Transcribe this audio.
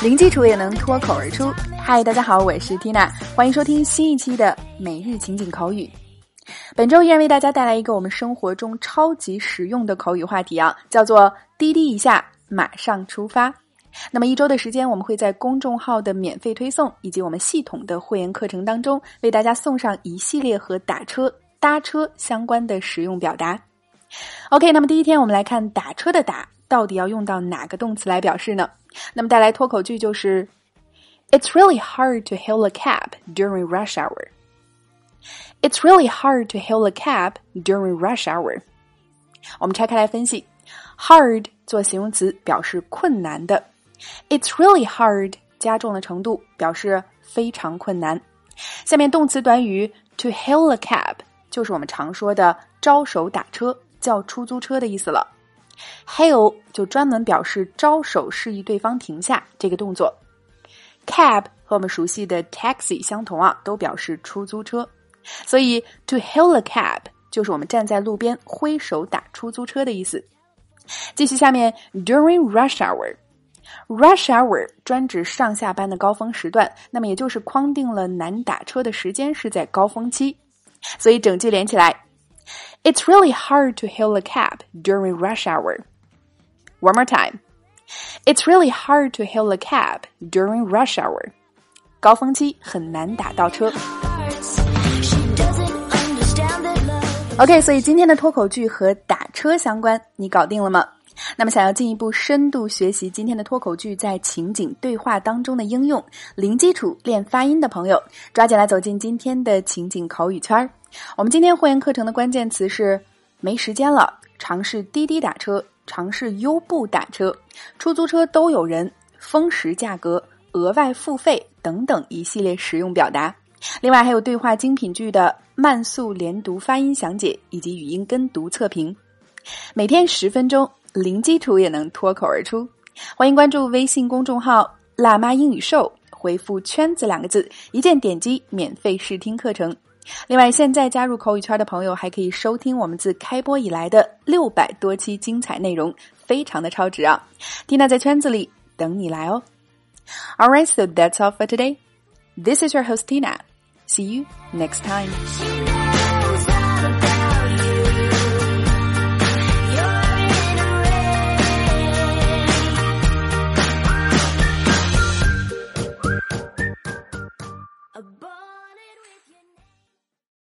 零基础也能脱口而出。嗨，大家好，我是 Tina，欢迎收听新一期的每日情景口语。本周依然为大家带来一个我们生活中超级实用的口语话题啊，叫做“滴滴一下，马上出发”。那么一周的时间，我们会在公众号的免费推送以及我们系统的会员课程当中，为大家送上一系列和打车、搭车相关的实用表达。OK，那么第一天我们来看打车的打到底要用到哪个动词来表示呢？那么带来脱口句就是：It's really hard to hail a cab during rush hour. It's really hard to hail a cab during rush hour. 我们拆开来分析，hard 做形容词表示困难的，It's really hard 加重了程度，表示非常困难。下面动词短语 to hail a cab 就是我们常说的招手打车、叫出租车的意思了。Hail 就专门表示招手示意对方停下这个动作。Cab 和我们熟悉的 taxi 相同啊，都表示出租车。所以 to hail a cab 就是我们站在路边挥手打出租车的意思。继续下面，during rush hour hour，rush hour 专指上下班的高峰时段，那么也就是框定了难打车的时间是在高峰期。所以整句连起来。It's really hard to hail a cab during rush hour. One more time. It's really hard to hail a cab during rush hour. 高峰期很难打到车。OK，所以今天的脱口剧和打车相关，你搞定了吗？那么，想要进一步深度学习今天的脱口剧在情景对话当中的应用，零基础练发音的朋友，抓紧来走进今天的情景口语圈儿。我们今天会员课程的关键词是没时间了，尝试滴滴打车，尝试优步打车，出租车都有人，封时价格，额外付费等等一系列实用表达。另外还有对话精品句的慢速连读发音详解以及语音跟读测评。每天十分钟，零基础也能脱口而出。欢迎关注微信公众号“辣妈英语秀”，回复“圈子”两个字，一键点击免费试听课程。另外，现在加入口语圈的朋友还可以收听我们自开播以来的六百多期精彩内容，非常的超值啊！Tina 在圈子里等你来哦。All right, so that's all for today. This is your host Tina. See you next time.